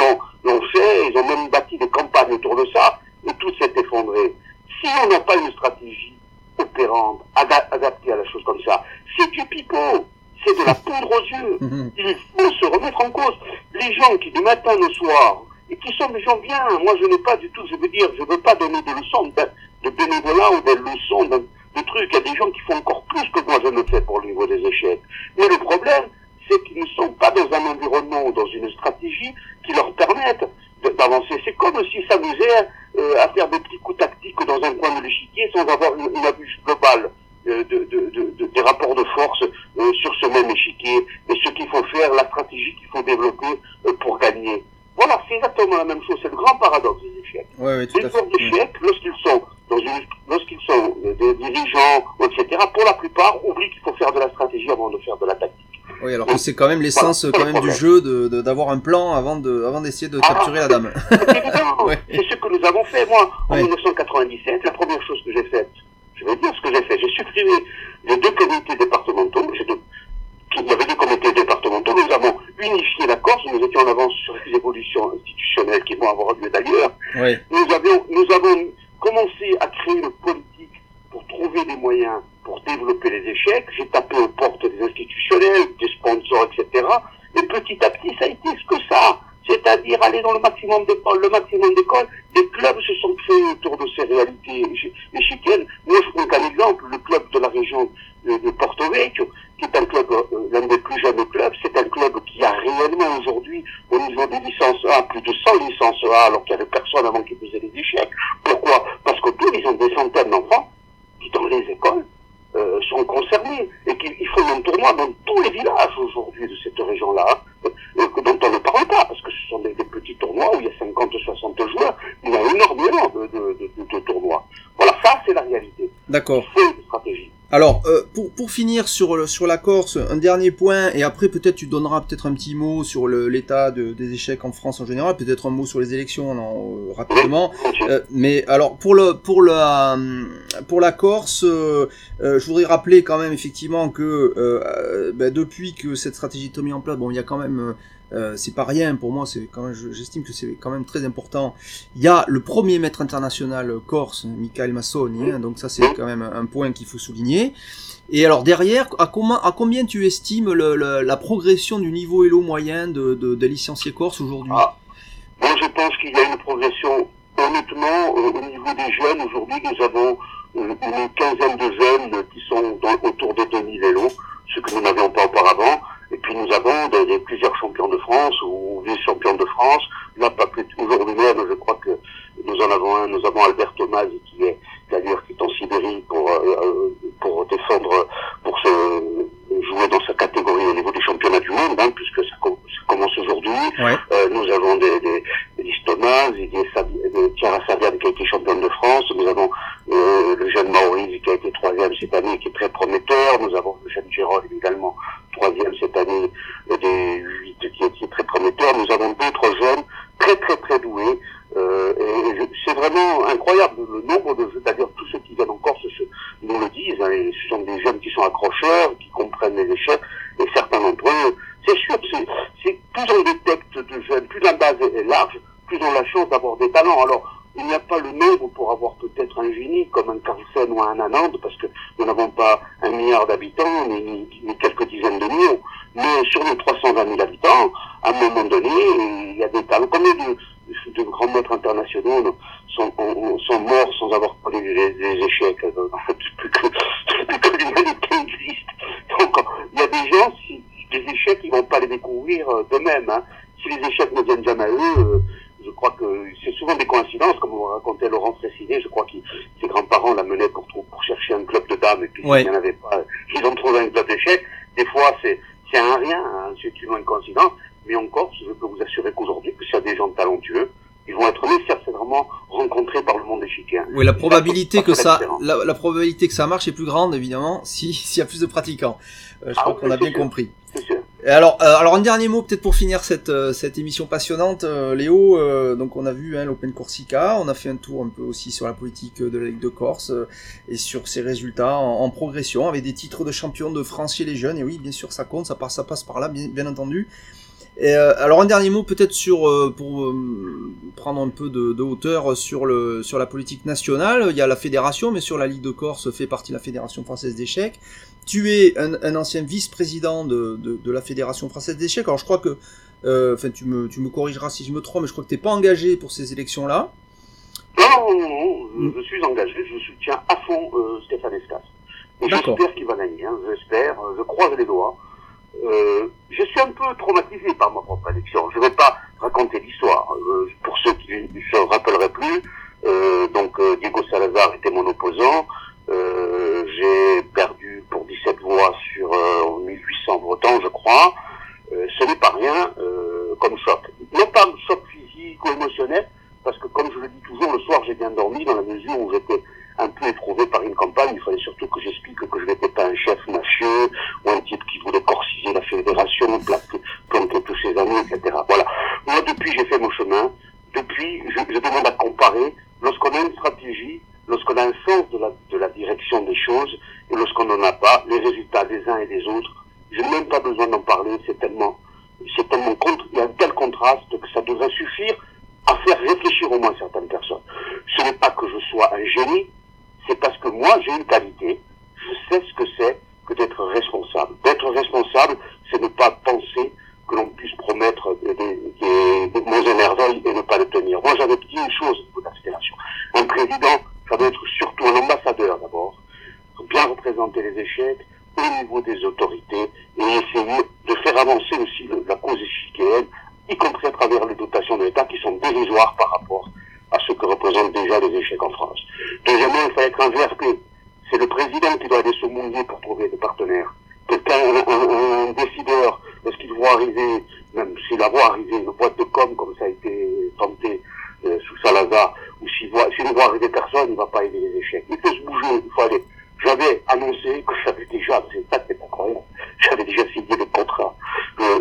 l'ont fait, ils ont même bâti des campagnes autour de ça, et tout s'est effondré. Si on n'a pas une stratégie opérante, adaptée à la chose comme ça, c'est du pipeau, c'est de la poudre aux yeux. Mhm. Il faut se remettre en cause. Les gens qui du matin au soir et qui sont des gens bien. Moi, je n'ai pas du tout, je veux dire, je veux pas donner des leçons de, bénévolat ou des leçons de, de, trucs. Il y a des gens qui font encore plus que moi je ne fais pour le niveau des échecs. Mais le problème, c'est qu'ils ne sont pas dans un environnement ou dans une stratégie qui leur permette d'avancer. C'est comme si s'amusaient euh, à faire des petits coups tactiques dans un coin de l'échiquier sans avoir une, une vue globale. Euh, de, de, des rapports de force euh, sur ce même échiquier et ce qu'il faut faire, la stratégie qu'il faut développer euh, pour gagner. Voilà, c'est exactement la même chose. C'est le grand paradoxe des échecs. Ouais, les joueurs d'échecs, lorsqu'ils sont dans une, lorsqu'ils sont des dirigeants, etc., pour la plupart, oublient qu'il faut faire de la stratégie avant de faire de la tactique. Oui, alors que c'est quand même l'essence quand même du jeu de, d'avoir un plan avant de avant d'essayer de capturer la dame. C'est ce que nous avons fait. Moi, en 1997, la première chose que j'ai faite, je vais dire ce que j'ai fait, j'ai supprimé les deux comités départementaux. J'ai il y avait des comités départementaux. Nous avons unifié la Corse. Nous étions en avance sur les évolutions institutionnelles qui vont avoir lieu d'ailleurs. Nous, avions, nous avons commencé à créer une politique pour trouver des moyens pour développer les échecs. J'ai tapé aux portes des institutionnels, des sponsors, etc. Et petit à petit, ça a été ce que ça. C'est-à-dire aller dans le maximum d'écoles. Le maximum d'écoles, des clubs se sont créés autour de ces réalités échiquiennes. Moi, je prends qu'un exemple, le club de la région de, de Porto Vecchio, qui est un club, euh, l'un des plus jeunes clubs, c'est un club qui a réellement aujourd'hui, au niveau des licences A, plus de 100 licences A, alors qu'il n'y avait personne avant qui faisait des échecs. Pourquoi? Parce que tous, ils ont des centaines d'enfants qui, dans les écoles, euh, sont concernés et qu'il faut un tournoi dans tous les villages aujourd'hui de cette région-là, euh, dont on ne parle pas, parce que ce sont des, petits tournois où il y a 50 ou 60 joueurs, il y a énormément de, de, de, de tournois. Voilà, ça c'est la réalité. D'accord. C'est une stratégie. Alors, euh, pour, pour finir sur, sur la Corse, un dernier point, et après peut-être tu donneras peut-être un petit mot sur l'état de, des échecs en France en général, peut-être un mot sur les élections non, euh, rapidement. Euh, mais alors pour le pour la pour la Corse, je voudrais rappeler quand même effectivement que ben, depuis que cette stratégie est mise en place, bon, il y a quand même euh, c'est pas rien pour moi, c'est quand j'estime que c'est quand même très important. Il y a le premier maître international corse, Michael Massoni, hein, donc ça c'est quand même un point qu'il faut souligner. Et alors derrière, à, comment, à combien tu estimes le, la progression du niveau Elo moyen de, de, des licenciés corse aujourd'hui? Ah, Moi je pense qu'il y a une progression, honnêtement, au niveau des jeunes, aujourd'hui nous avons une quinzaine de jeunes qui sont autour de 2000 Elo, ce que nous n'avions pas auparavant. Et puis nous avons des, plusieurs champions de France ou vice-champions de France. Là, pas plus aujourd'hui même, je crois que nous en avons un. Nous avons Albert Thomas qui est d'ailleurs qui est en Sibérie pour euh, euh, pour défendre, pour se jouer dans sa catégorie au niveau des championnats du monde, hein, puisque ça, commence aujourd'hui. Euh, nous avons des, des, des Thomas, des, des Chiara Sabian qui a été championne de France. Nous avons euh, le jeune Maurice qui a été troisième cette année, qui est très prometteur. Nous avons le jeune Gérald également troisième cette année euh, des huit qui est très prometteur. Nous avons d'autres jeunes très très très doués. Euh, c'est vraiment incroyable le nombre de. D'ailleurs, tous ceux qui viennent encore ce, nous le disent. Hein, ce sont des jeunes qui sont accrocheurs, qui comprennent les échecs. Et certains d'entre eux, c'est sûr, plus on détecte de jeunes, plus la base est large, plus on a la chance d'avoir des talents. Alors, il n'y a pas le nombre pour avoir peut-être un génie comme un Carlsen ou un Anand, parce que nous n'avons pas un milliard d'habitants, ni, quelques dizaines de millions. Mais sur nos 320 000 habitants, à un moment donné, il y a des talents. Combien de, de grands maîtres internationaux sont, sont morts sans avoir connu les, échecs Plus que, plus que l'humanité existe. Donc, il y a des gens, si, les échecs, ils vont pas les découvrir euh, d'eux-mêmes. Hein. Si les échecs ne viennent jamais à eux, euh, je crois que c'est souvent des coïncidences, comme vous racontait Laurent Fressinet, je crois que ses grands-parents l'amenaient pour, pour chercher un club de dames, et puis s'il n'y en avait pas, ils ont trouvé un club d'échecs. Des fois, c'est un rien, hein, c'est une coïncidence, mais encore, je peux vous assurer qu'aujourd'hui, des gens talentueux, ils vont être nécessairement rencontrés par le monde échiquier. Oui, la probabilité que ça, la, probabilité que ça marche est plus grande, évidemment, si s'il y a plus de pratiquants. Euh, je ah crois qu'on a bien compris. C'est sûr. Alors, euh, alors un dernier mot peut-être pour finir cette, euh, cette émission passionnante, euh, Léo. donc on a vu hein, l'Open Corsica, on a fait un tour un peu aussi sur la politique de la Ligue de Corse et sur ses résultats en, progression avec des titres de champion de France chez les jeunes. Et oui, bien sûr, ça compte, ça passe, ça passe par là, bien, bien entendu. Et, alors un dernier mot peut-être sur pour prendre un peu de, de, hauteur sur le sur la politique nationale. Il y a la fédération, mais sur la Ligue de Corse fait partie de la Fédération française d'échecs tu es un, ancien vice-président de, la Fédération française d'échecs. Alors je crois que, euh, enfin tu me, tu me corrigeras si je me trompe, mais je crois que tu n'es pas engagé pour ces élections-là. Non, non, non, je, suis engagé, je soutiens à fond euh, Stéphane Escas. Et j'espère qu'il va gagner, hein, j'espère, je croise les doigts. Euh, je suis un peu traumatisé par ma propre élection. Je ne vais pas raconter l'histoire. pour ceux qui ne se rappelleraient plus, donc Diego Salazar était mon opposant. j'ai perdu pour 17 voix sur 1800 euh, votants, je crois. Euh, ce n'est pas rien euh, comme choc. Non pas un choc physique ou émotionnel, parce que comme je le dis toujours, le soir j'ai bien dormi dans la mesure où j'étais un peu éprouvé par une campagne. Il fallait surtout que j'explique que je n'étais pas un chef mafieux ou un type qui voulait corsiser la fédération, planter tous ses amis, etc. Voilà. Moi, depuis, j'ai fait mon chemin. Depuis, je, je demande à comparer. Lorsqu'on a une stratégie, lorsqu'on a un sens de la, direction des choses, et lorsqu'on n'en a pas, les résultats des uns et des autres, je n'ai même pas besoin d'en parler, c'est tellement, c'est tellement il y a un tel contraste que ça devrait suffire à faire réfléchir au moins certaines personnes. Ce n'est pas que je sois un génie, c'est parce que moi j'ai une qualité, je sais ce que c'est que d'être responsable. D'être responsable, c'est ne pas penser que l'on puisse promettre des, des, des mots énervés et ne pas le tenir. Moi j'avais dit une chose au niveau de la. Un président ça doit être surtout un ambassadeur d'abord, bien représenter les échecs au niveau des autorités et essayer de faire avancer aussi la cause échiquienne, y compris à travers les dotations de l'État qui sont dérisoires par rapport à ce que représentent déjà les échecs en France. Deuxièmement, il faut être un VRP. C'est le président qui doit aller se mouiller pour trouver des partenaires. Quelqu'un, un, décideur, lorsqu'il voit arriver, même s'il la voit arriver une boîte de com comme ça a été tenté euh, sous Salazar, ou s'il voit, s'il ne voit arriver personne, il ne va pas aider les échecs. Il peut se bouger, il faut aller. J'avais annoncé que j'avais déjà, c'est ça c'est incroyable, j'avais déjà signé le contrat euh,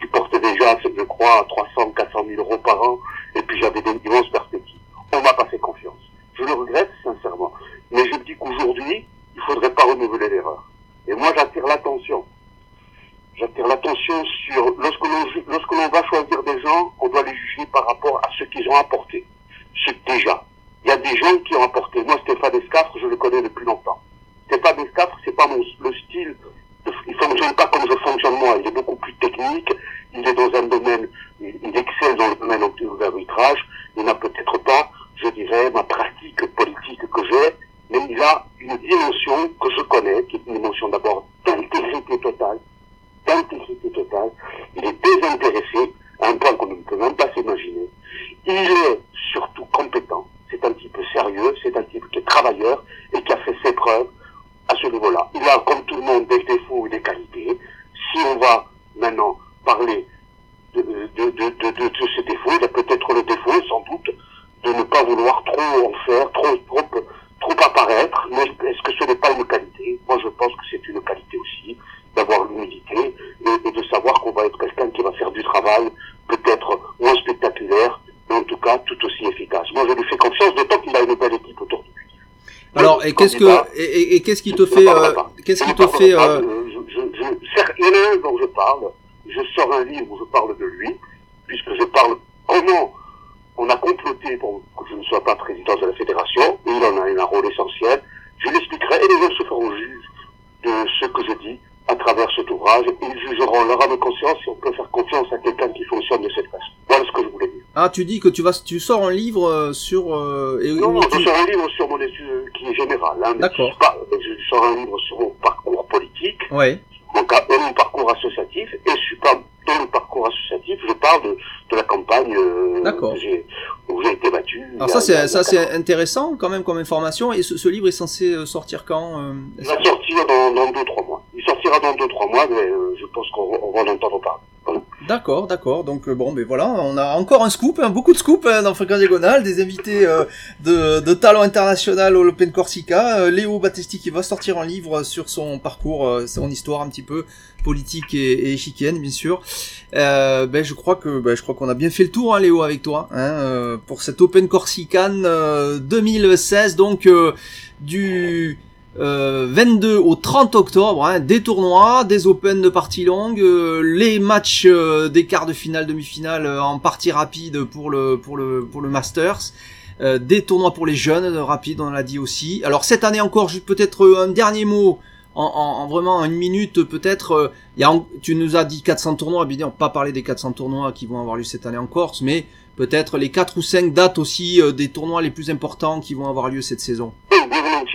qui portait déjà, je crois, 300, 400 000 euros par an, et puis j'avais des immenses perspectives. On m'a pas fait confiance. Je le regrette sincèrement. Mais je dis qu'aujourd'hui, il faudrait pas renouveler l'erreur. Et moi, j'attire l'attention. J'attire l'attention sur, lorsque l'on, va choisir des gens, on doit les juger par rapport à ce qu'ils ont apporté c'est déjà. Il y a des gens qui ont apporté. Moi, Stéphane Escafre, je le connais depuis longtemps. Stéphane Escafre, c'est pas mon, le style. Il fonctionne pas comme je fonctionne moi. Il est beaucoup plus technique. Il est dans un domaine, il, il excelle dans le domaine de l'arbitrage. Il n'a peut-être pas, je dirais, ma pratique politique que j'ai, mais il a une dimension que je connais, qui est une dimension d'abord d'intégrité totale, d'intégrité totale. Il est désintéressé à un point qu'on ne peut même pas s'imaginer. Il est surtout compétent. C'est un type sérieux, c'est un type qui est travailleur et qui a fait ses preuves à ce niveau-là. Il a, comme tout le monde, des défauts et des qualités. Si on va maintenant parler de de, de, de, de, de ses défauts. Il a peut-être le défaut, sans doute, de ne pas vouloir trop en faire, trop, trop, trop apparaître. Mais est-ce que ce n'est pas une qualité Moi, je pense que c'est une qualité aussi, d'avoir l'humilité et, et, de savoir qu'on va être quelqu'un qui va faire du travail, peut-être moins spectaculaire, mais en tout cas tout aussi efficace. Moi, je lui fais confiance, d'autant qu'il a une belle équipe autour de lui. Alors, et qu'est-ce que et, et qu'est-ce qui te fait euh, qu'est-ce qui te fait euh... a un dont je parle. Je sors un livre où je parle de lui, puisque je parle comment on a comploté pour que je ne sois pas président de la fédération. Il en a un rôle essentiel. Je l'expliquerai et les gens se feront juge de ce que je dis à travers cet ouvrage. Ils jugeront leur âme conscience si on peut faire confiance à quelqu'un qui fonctionne de cette façon. Voilà ce que je voulais dire. Ah, tu dis que tu vas, tu sors un livre euh, sur. Euh, et, non, non, tu... je sors un livre sur mon étude qui est général. Hein, D'accord. Je sors un livre sur mon parcours politique. Ouais. Mon, mon parcours associatif et je suis pas dans le parcours associatif, je parle de, de la campagne euh, D'accord. où j'ai été battu. Alors ça c'est ça c'est intéressant quand même comme information et ce, ce livre est censé euh, sortir quand euh, Il va sortir dans dans deux trois mois. Il sortira dans deux trois mois, mais euh, je pense qu'on on va en entendre parler. Voilà. D'accord, d'accord. Donc euh, bon, mais voilà, on a encore un scoop, hein, beaucoup de scoop hein, dans Fréquence Diagonale, des invités euh, de, de talent international au Open Corsica. Euh, Léo Battesti qui va sortir un livre sur son parcours, son histoire un petit peu politique et, et bien sûr. Ben je crois que ben, je crois qu'on a bien fait le tour, hein, Léo, avec toi, pour cette Open Corsican 2016, donc du euh, 22 au 30 octobre, hein, des tournois, des Open de partie longue, euh, les matchs euh, des quarts de finale, demi-finale euh, en partie rapide pour le pour le pour le Masters. Euh, des tournois pour les jeunes rapides, on l'a dit aussi. Alors cette année encore, juste peut-être un dernier mot en, en, en, vraiment une minute peut-être. Tu nous as dit 400 tournois, bien on pas parler des 400 tournois qui vont avoir lieu cette année en Corse, mais peut-être les 4 ou 5 dates aussi des tournois les plus importants qui vont avoir lieu cette saison.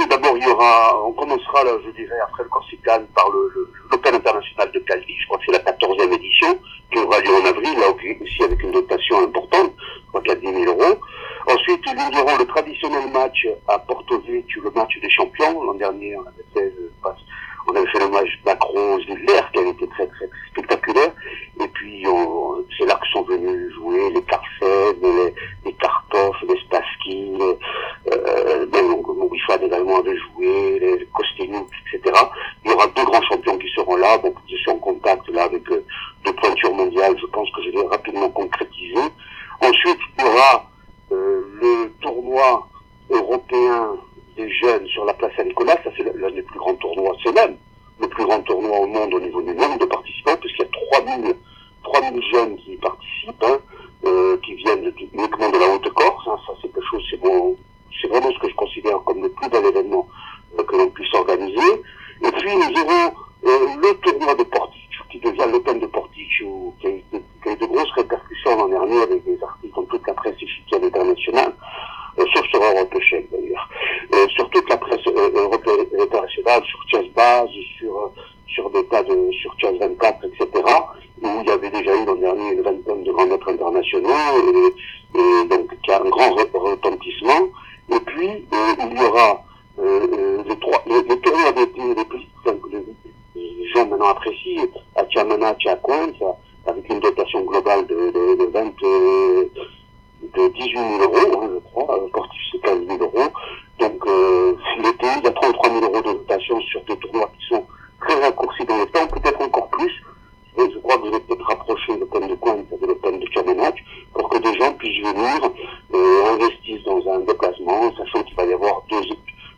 D'abord, il y aura, on commencera, là, je dirais, après le Corsican, par le, l'Open international de Calvi. Je crois que c'est la 14e édition, qui aura lieu en avril, là aussi avec une dotation importante, je crois a 10 000 euros. Ensuite, nous aurons le traditionnel match à Porto Vecchio, le match des champions. L'an dernier, on avait fait, je passe, on avait fait le match Macron-Ziller, qui avait été très, très spectaculaire. Et puis, c'est là que sont venus jouer les Carcel, les, les les Spassky, euh, Mourifad également avait joué, les Kosteniuk, etc. Il y aura deux grands champions qui seront là. Donc, je suis en contact là avec euh, deux pointures mondiales. Je pense que je vais rapidement concrétiser. Ensuite, il y aura euh, le tournoi européen des jeunes sur la place Saint-Nicolas. Ça, c'est l'un des plus grands tournois. C'est même le plus grand tournoi au monde au niveau du nombre de participants, puisqu'il y a 3000, 3000 jeunes qui y participent, hein, euh, qui viennent uniquement de la Haute-Corse. Hein. Ça, c'est quelque chose, c'est bon, c'est vraiment ce que je considère comme le plus bel événement euh, que l'on puisse organiser. Et puis, nous aurons euh, le tournoi de Portique, qui devient l'Open de Portique, qui a, a eu de grosses répercussions l'an dernier avec des articles dans toute la presse échiquienne internationale, sauf sur Europe Chèque d'ailleurs, euh, sur toute la presse européenne internationale, sur Chess Base, sur, sur des tas de, sur Chess 24, etc., où il y avait déjà eu l'an dernier une vingtaine de grands maîtres internationaux, et, et donc qui a un grand retentissement. Et puis, euh, il y aura euh, les, trois, les, les tournois d'été les plus les gens maintenant apprécient, à Tiamana, Coinza, avec une dotation globale de, de, de 20, de 18 000 euros, hein, je crois, euh, sportif c'est 15 000 euros. Donc, euh, l'été, il y a 33 000 euros de dotation sur des tournois qui sont très raccourcis dans le temps, peut-être encore plus. Et je crois que vous avez peut-être rapproché l'Open de Coinza de l'Open de Tiamanac pour que des gens puissent venir euh, investissent dans un déplacement, sachant qu'il va y avoir deux,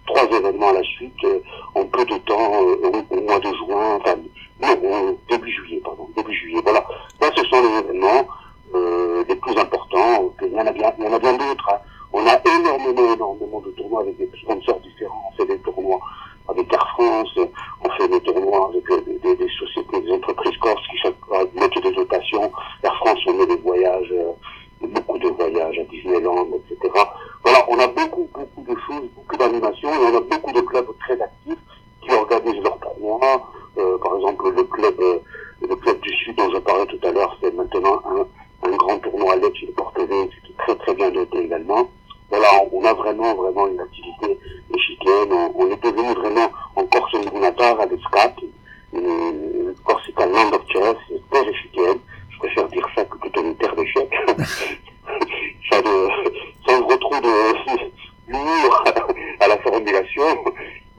trois événements à la suite euh, en peu de temps, euh, au, au, mois de juin, enfin, non, début juillet, pardon, début juillet. Voilà. Là, ce sont les événements euh, les plus importants. Il y en a bien, il y en a bien d'autres. Hein. On a énormément, énormément de tournois avec des sponsors différents. On fait des tournois avec Air France, on fait des tournois avec des, des, des sociétés, des entreprises corses qui chaque fois mettent des dotations. Air France, on met des voyages, euh, beaucoup de voyages à Disneyland, etc. Voilà, on a beaucoup, beaucoup de choses, beaucoup d'animations, et on a beaucoup de clubs très actifs qui organisent leurs tournois. Euh, par exemple, le club, euh, le club du Sud dont je parlais tout à l'heure, c'est maintenant un, un grand tournoi à Lecce de Portevec, qui est très très bien doté également. Voilà, on a vraiment, vraiment une activité échiquienne. On, on est devenu vraiment en Corse Natar à l'ESCAP, Corsican Land of Chess, très échiquienne. Je préfère dire ça que ça, de, ça ouvre trop de l'humour à la formulation.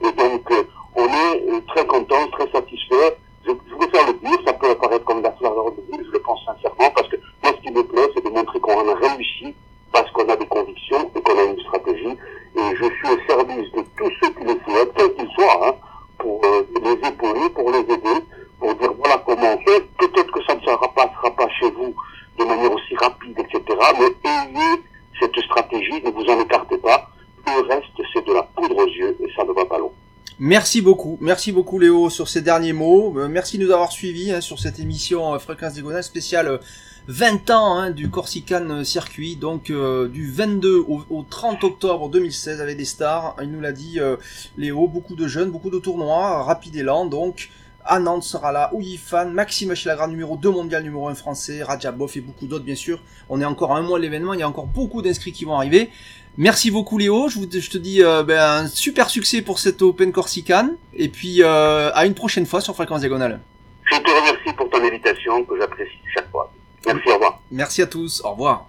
Et donc, euh, on est euh, très content, très satisfait. Je, je préfère le dire, ça peut apparaître comme la fleur de ville, je le pense sincèrement, parce que moi, ce qui me plaît, c'est de montrer qu'on a réussi parce qu'on a des convictions et qu'on a une stratégie. Et je suis au service de tous ceux qui le souhaitent, quels qu'ils soient, hein, pour euh, les épauler, pour les aider, pour dire voilà comment on fait. Peut-être que ça ne sera pas, sera pas chez vous de manière aussi rapide, etc. Mais ayez cette stratégie, ne vous en écartez pas. Le reste, c'est de la poudre aux yeux et ça ne va pas long. Merci beaucoup, merci beaucoup Léo sur ces derniers mots. Euh, merci de nous avoir suivis hein, sur cette émission euh, Fréquence Diagonale spéciale euh, 20 ans hein, du Corsican euh, Circuit, donc euh, du 22 au, au 30 octobre 2016 avec des stars. Il nous l'a dit euh, Léo, beaucoup de jeunes, beaucoup de tournois, rapide élan donc. À Nantes sera là, Ouyifan, Maxime Achilagra numéro 2 mondial, numéro 1 français, Rajabov et beaucoup d'autres bien sûr. On est encore à un mois de l'événement, il y a encore beaucoup d'inscrits qui vont arriver. Merci beaucoup Léo, je, vous, je te dis euh, ben, un super succès pour cette Open Corsican, et puis euh, à une prochaine fois sur Fréquence Diagonale. Je te remercie pour ton invitation que j'apprécie chaque fois. Merci, au revoir. Merci à tous, au revoir.